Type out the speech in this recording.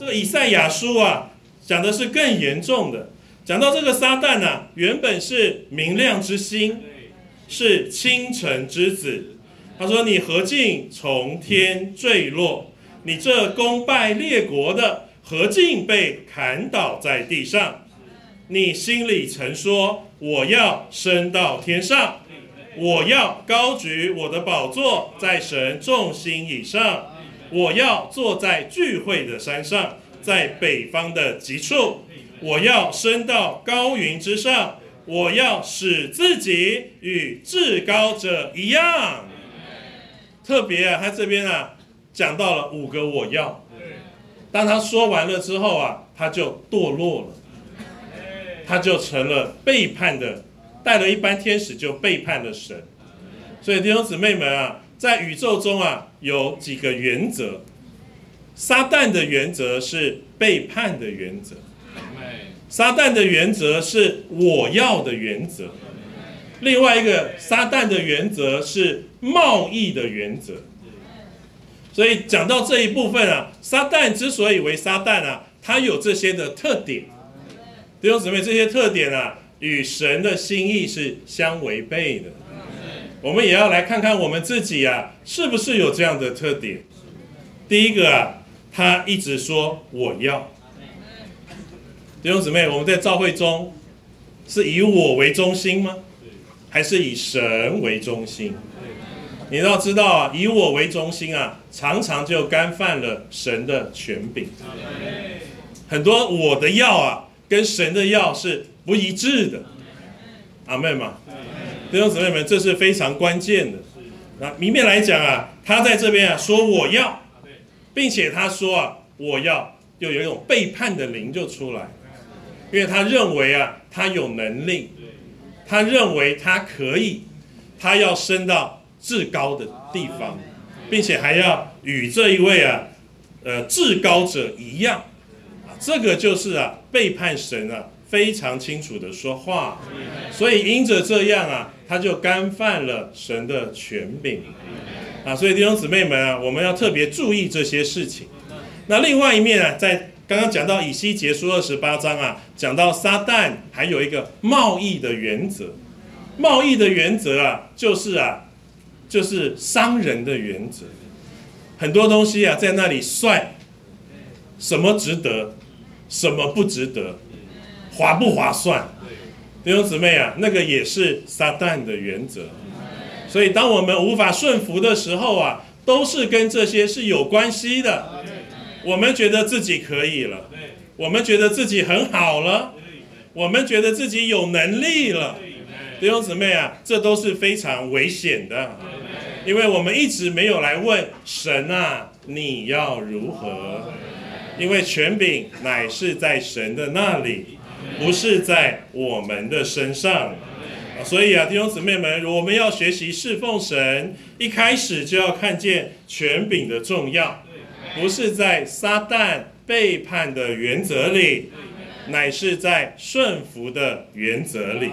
这个以赛亚书啊，讲的是更严重的，讲到这个撒旦啊，原本是明亮之星，是清晨之子。他说：“你何竟从天坠落？你这功败列国的，何竟被砍倒在地上？你心里曾说：我要升到天上，我要高举我的宝座在神众星以上，我要坐在聚会的山上，在北方的极处，我要升到高云之上，我要使自己与至高者一样。”特别啊，他这边啊讲到了五个我要。当他说完了之后啊，他就堕落了，他就成了背叛的，带了一班天使就背叛了神。所以弟兄姊妹们啊，在宇宙中啊有几个原则，撒旦的原则是背叛的原则，撒旦的原则是我要的原则。另外一个撒旦的原则是贸易的原则，所以讲到这一部分啊，撒旦之所以为撒旦啊，它有这些的特点。弟兄姊妹，这些特点啊，与神的心意是相违背的。我们也要来看看我们自己啊，是不是有这样的特点？第一个啊，他一直说我要。弟兄姊妹，我们在教会中是以我为中心吗？还是以神为中心，你要知道啊，以我为中心啊，常常就干犯了神的权柄。很多我的要啊，跟神的要是不一致的。阿妹嘛，弟兄姊妹们，这是非常关键的。那明面来讲啊，他在这边啊说我要，并且他说啊我要，就有一种背叛的灵就出来，因为他认为啊他有能力。他认为他可以，他要升到至高的地方，并且还要与这一位啊，呃至高者一样，这个就是啊背叛神啊，非常清楚的说话，所以因着这样啊，他就干犯了神的权柄，啊，所以弟兄姊妹们啊，我们要特别注意这些事情。那另外一面啊，在刚刚讲到以西结书二十八章啊，讲到撒旦还有一个贸易的原则，贸易的原则啊，就是啊，就是商人的原则，很多东西啊，在那里算什么值得，什么不值得，划不划算？弟兄姊妹啊，那个也是撒旦的原则，所以当我们无法顺服的时候啊，都是跟这些是有关系的。我们觉得自己可以了，我们觉得自己很好了，我们觉得自己有能力了，弟兄姊妹啊，这都是非常危险的，因为我们一直没有来问神啊，你要如何？因为权柄乃是在神的那里，不是在我们的身上，所以啊，弟兄姊妹们，我们要学习侍奉神，一开始就要看见权柄的重要。不是在撒旦背叛的原则里，乃是在顺服的原则里。